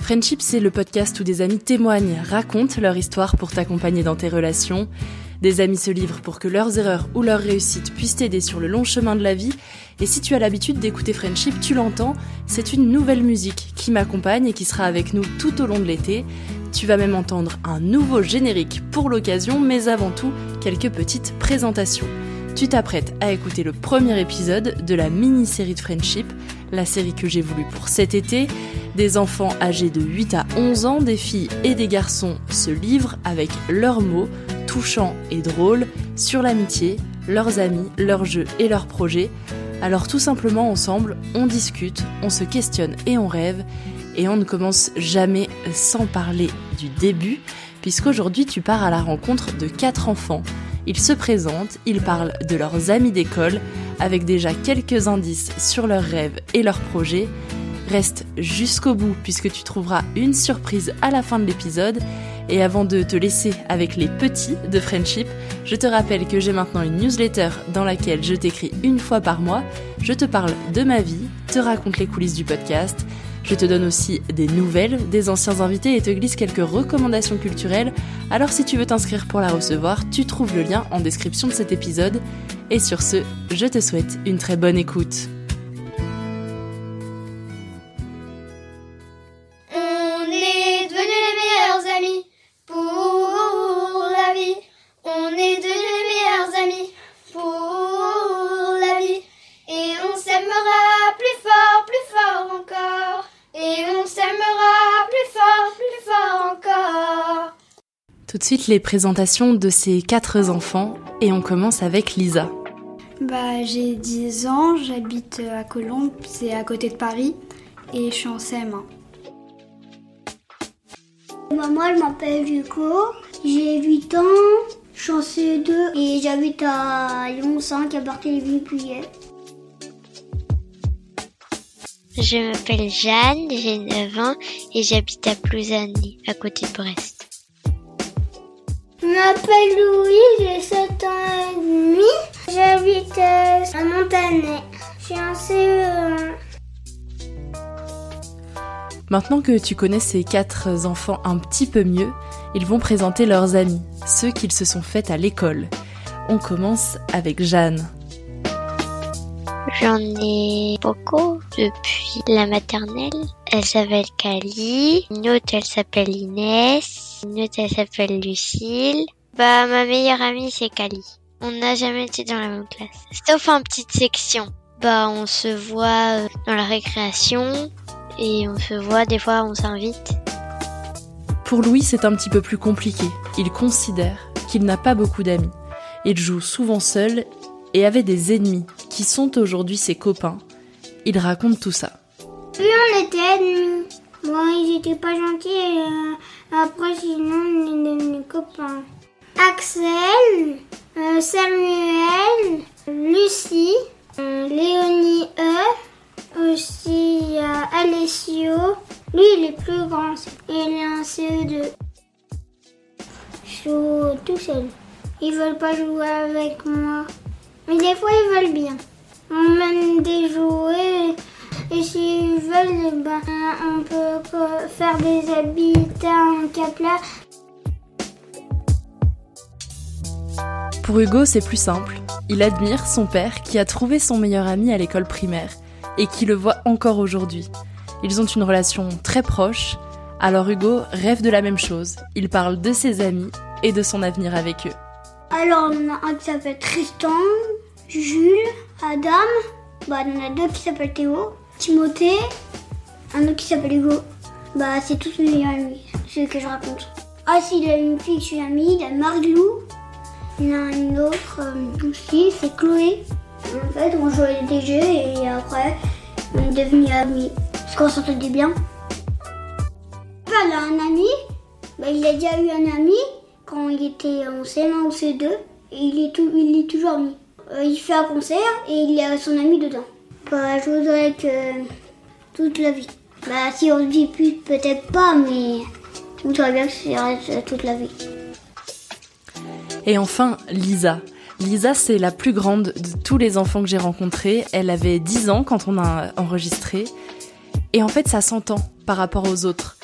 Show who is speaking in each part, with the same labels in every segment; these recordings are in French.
Speaker 1: Friendship, c'est le podcast où des amis témoignent, racontent leur histoire pour t'accompagner dans tes relations. Des amis se livrent pour que leurs erreurs ou leurs réussites puissent t'aider sur le long chemin de la vie. Et si tu as l'habitude d'écouter Friendship, tu l'entends, c'est une nouvelle musique qui m'accompagne et qui sera avec nous tout au long de l'été. Tu vas même entendre un nouveau générique pour l'occasion, mais avant tout, quelques petites présentations. Tu t'apprêtes à écouter le premier épisode de la mini-série de Friendship, la série que j'ai voulu pour cet été. Des enfants âgés de 8 à 11 ans, des filles et des garçons se livrent avec leurs mots, touchants et drôles, sur l'amitié, leurs amis, leurs jeux et leurs projets. Alors tout simplement ensemble, on discute, on se questionne et on rêve, et on ne commence jamais sans parler du début, puisqu'aujourd'hui tu pars à la rencontre de quatre enfants. Ils se présentent, ils parlent de leurs amis d'école, avec déjà quelques indices sur leurs rêves et leurs projets. Reste jusqu'au bout puisque tu trouveras une surprise à la fin de l'épisode. Et avant de te laisser avec les petits de Friendship, je te rappelle que j'ai maintenant une newsletter dans laquelle je t'écris une fois par mois. Je te parle de ma vie, te raconte les coulisses du podcast. Je te donne aussi des nouvelles des anciens invités et te glisse quelques recommandations culturelles. Alors si tu veux t'inscrire pour la recevoir, tu trouves le lien en description de cet épisode. Et sur ce, je te souhaite une très bonne écoute. De suite les présentations de ces quatre enfants et on commence avec Lisa.
Speaker 2: Bah, j'ai 10 ans, j'habite à Colombes, c'est à côté de Paris, et je suis en CM1.
Speaker 3: Bah, moi, je m'appelle Hugo, j'ai 8 ans, je suis en CE2 et j'habite à Lyon 5 à Barthélémy-Puyet.
Speaker 4: Je m'appelle Jeanne, j'ai 9 ans et j'habite à Plouzany, à côté de Brest.
Speaker 3: Je m'appelle Louis, j'ai 7 ans et demi. J'habite euh, à Montanet. Je suis en CE1.
Speaker 1: Maintenant que tu connais ces quatre enfants un petit peu mieux, ils vont présenter leurs amis, ceux qu'ils se sont faits à l'école. On commence avec Jeanne.
Speaker 4: J'en ai beaucoup depuis la maternelle. Elle s'appelle Kali, une autre elle s'appelle Inès, une autre elle s'appelle Lucille. Bah ma meilleure amie c'est Kali. On n'a jamais été dans la même classe, sauf en petite section. Bah on se voit euh, dans la récréation et on se voit des fois on s'invite.
Speaker 1: Pour Louis, c'est un petit peu plus compliqué. Il considère qu'il n'a pas beaucoup d'amis. Il joue souvent seul et avait des ennemis qui sont aujourd'hui ses copains. Il raconte tout ça.
Speaker 3: Puis on était ennemis. Bon, ils étaient pas gentils et euh, après, sinon, on est devenus copains. Axel, euh, Samuel, Lucie, euh, Léonie E. Aussi, il y a Alessio. Lui, il est plus grand. Il est un CE2. Je joue tout seul. Ils veulent pas jouer avec moi. Mais des fois, ils veulent bien. On mène des jouets. Et s'ils veulent, ben, on peut faire des habitats en capla.
Speaker 1: Pour Hugo, c'est plus simple. Il admire son père qui a trouvé son meilleur ami à l'école primaire et qui le voit encore aujourd'hui. Ils ont une relation très proche, alors Hugo rêve de la même chose. Il parle de ses amis et de son avenir avec eux.
Speaker 3: Alors, on a un qui s'appelle Tristan, Jules, Adam. Bah, on a deux qui s'appellent Théo, Timothée, un autre qui s'appelle Hugo. Bah, c'est tous mes meilleurs amis, ceux que je raconte. Ah, si, il y a une fille que je suis amie, il y a Marie-Lou. Il y en a une autre euh, aussi, c'est Chloé. En fait, on jouait des jeux et après, on est devenus amis. Parce qu'on s'entendait bien. Elle a un ami, bah, il a déjà eu un ami quand il était en C1 ou C2 et il est, il est toujours ami. Euh, il fait un concert et il a son ami dedans. Je voudrais que toute la vie. Bah, si on le vit plus, peut-être pas, mais je voudrais bien que ça reste toute la vie.
Speaker 1: Et enfin, Lisa. Lisa, c'est la plus grande de tous les enfants que j'ai rencontrés. Elle avait 10 ans quand on a enregistré. Et en fait, ça s'entend par rapport aux autres.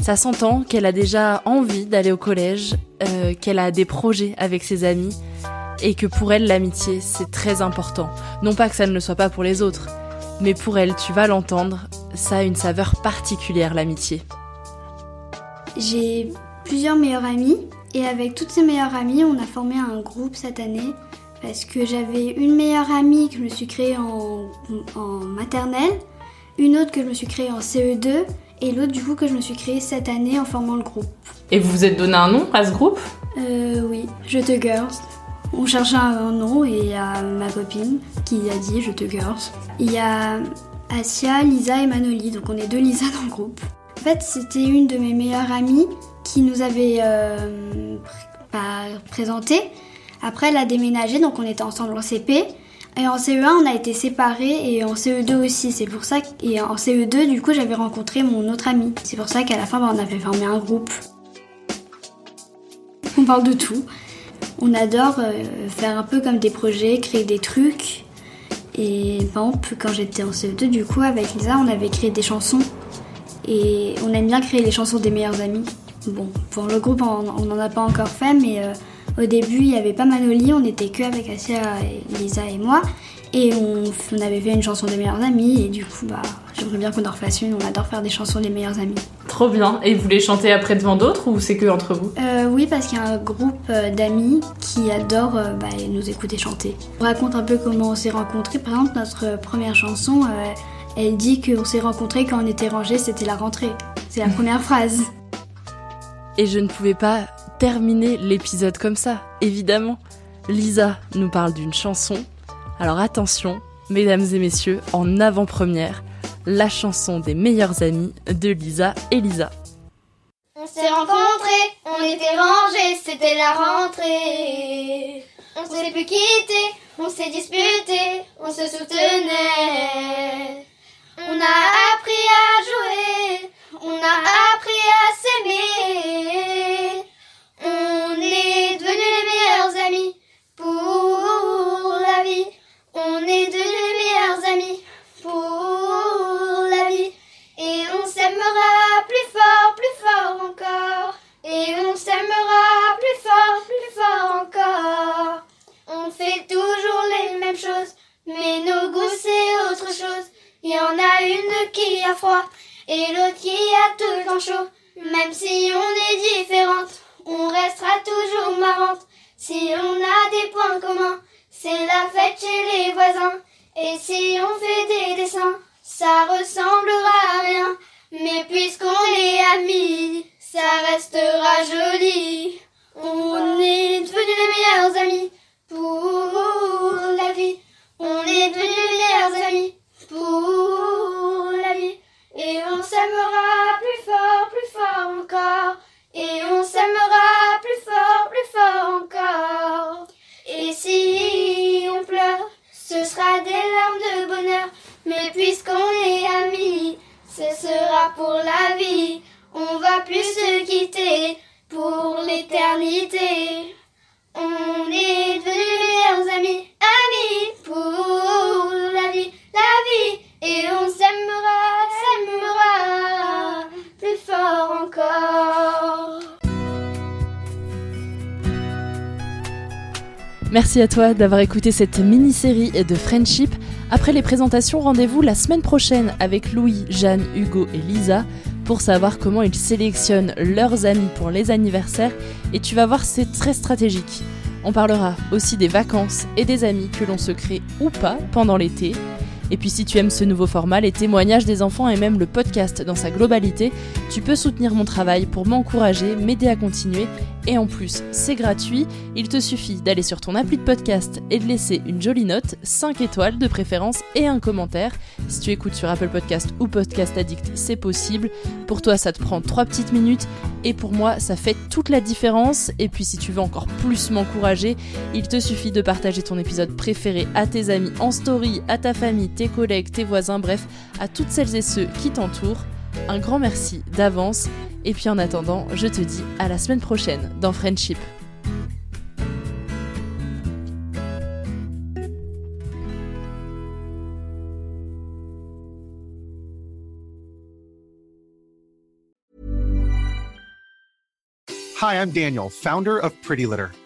Speaker 1: Ça s'entend qu'elle a déjà envie d'aller au collège, euh, qu'elle a des projets avec ses amis, et que pour elle, l'amitié, c'est très important. Non pas que ça ne le soit pas pour les autres, mais pour elle, tu vas l'entendre, ça a une saveur particulière, l'amitié.
Speaker 2: J'ai plusieurs meilleurs amis, et avec toutes ces meilleures amies, on a formé un groupe cette année, parce que j'avais une meilleure amie que je me suis créée en, en maternelle, une autre que je me suis créée en CE2, et l'autre du coup que je me suis créée cette année en formant le groupe.
Speaker 1: Et vous vous êtes donné un nom à ce groupe?
Speaker 2: Euh oui, Je te Girls. On cherchait un nom et il y a ma copine qui a dit Je te Girls. Il y a Asia, Lisa et Manoli, donc on est deux Lisa dans le groupe. En fait, c'était une de mes meilleures amies qui nous avait euh, présenté. Après, elle a déménagé, donc on était ensemble en CP. Et en CE1, on a été séparés et en CE2 aussi. C'est pour ça que... Et en CE2, du coup, j'avais rencontré mon autre ami. C'est pour ça qu'à la fin, bah, on avait formé un groupe. On parle de tout. On adore euh, faire un peu comme des projets, créer des trucs. Et quand j'étais en CE2, du coup, avec Lisa, on avait créé des chansons. Et on aime bien créer les chansons des meilleurs amis. Bon, pour le groupe, on n'en a pas encore fait, mais... Euh, au début, il n'y avait pas Manoli, on était que avec Asia, Lisa et moi. Et on, avait fait une chanson des meilleurs amis. Et du coup, bah, j'aimerais bien qu'on en refasse une. On adore faire des chansons des meilleurs amis.
Speaker 1: Trop bien. Et vous les chantez après devant d'autres ou c'est que entre vous?
Speaker 2: Euh, Oui, parce qu'il y a un groupe euh, d'amis qui adorent euh, bah, nous écouter chanter. On raconte un peu comment on s'est rencontrés. Par exemple, notre première chanson, elle dit qu'on s'est rencontrés quand on était rangés, c'était la rentrée. C'est la première phrase.
Speaker 1: Et je ne pouvais pas terminer l'épisode comme ça, évidemment. Lisa nous parle d'une chanson. Alors attention, mesdames et messieurs, en avant-première, la chanson des meilleurs amis de Lisa et Lisa.
Speaker 3: On s'est rencontrés, on était rangés, c'était la rentrée. On s'est plus quittés, on s'est disputés, on se soutenait. On a appris à jouer, on a appris à s'aimer. On est devenus les meilleurs amis et l'autre qui a tout le temps chaud. Même si on est différentes, on restera toujours marrante. Si on a des points communs, c'est la fête chez les voisins. Et si on fait des dessins, ça ressemblera à rien. Mais puisqu'on est amis, ça restera joli. On est devenus les meilleurs amis pour la vie. On est devenus les meilleurs amis pour. Et on s'aimera plus fort, plus fort encore. Et on s'aimera plus fort, plus fort
Speaker 1: Merci à toi d'avoir écouté cette mini-série de Friendship. Après les présentations, rendez-vous la semaine prochaine avec Louis, Jeanne, Hugo et Lisa pour savoir comment ils sélectionnent leurs amis pour les anniversaires et tu vas voir c'est très stratégique. On parlera aussi des vacances et des amis que l'on se crée ou pas pendant l'été. Et puis si tu aimes ce nouveau format, les témoignages des enfants et même le podcast dans sa globalité, tu peux soutenir mon travail pour m'encourager, m'aider à continuer. Et en plus, c'est gratuit, il te suffit d'aller sur ton appli de podcast et de laisser une jolie note, 5 étoiles de préférence et un commentaire. Si tu écoutes sur Apple Podcast ou Podcast Addict, c'est possible. Pour toi, ça te prend 3 petites minutes et pour moi, ça fait toute la différence. Et puis si tu veux encore plus m'encourager, il te suffit de partager ton épisode préféré à tes amis en story, à ta famille, tes collègues, tes voisins, bref, à toutes celles et ceux qui t'entourent. Un grand merci d'avance. Et puis en attendant, je te dis à la semaine prochaine dans Friendship.
Speaker 5: Hi, I'm Daniel, founder of Pretty Litter.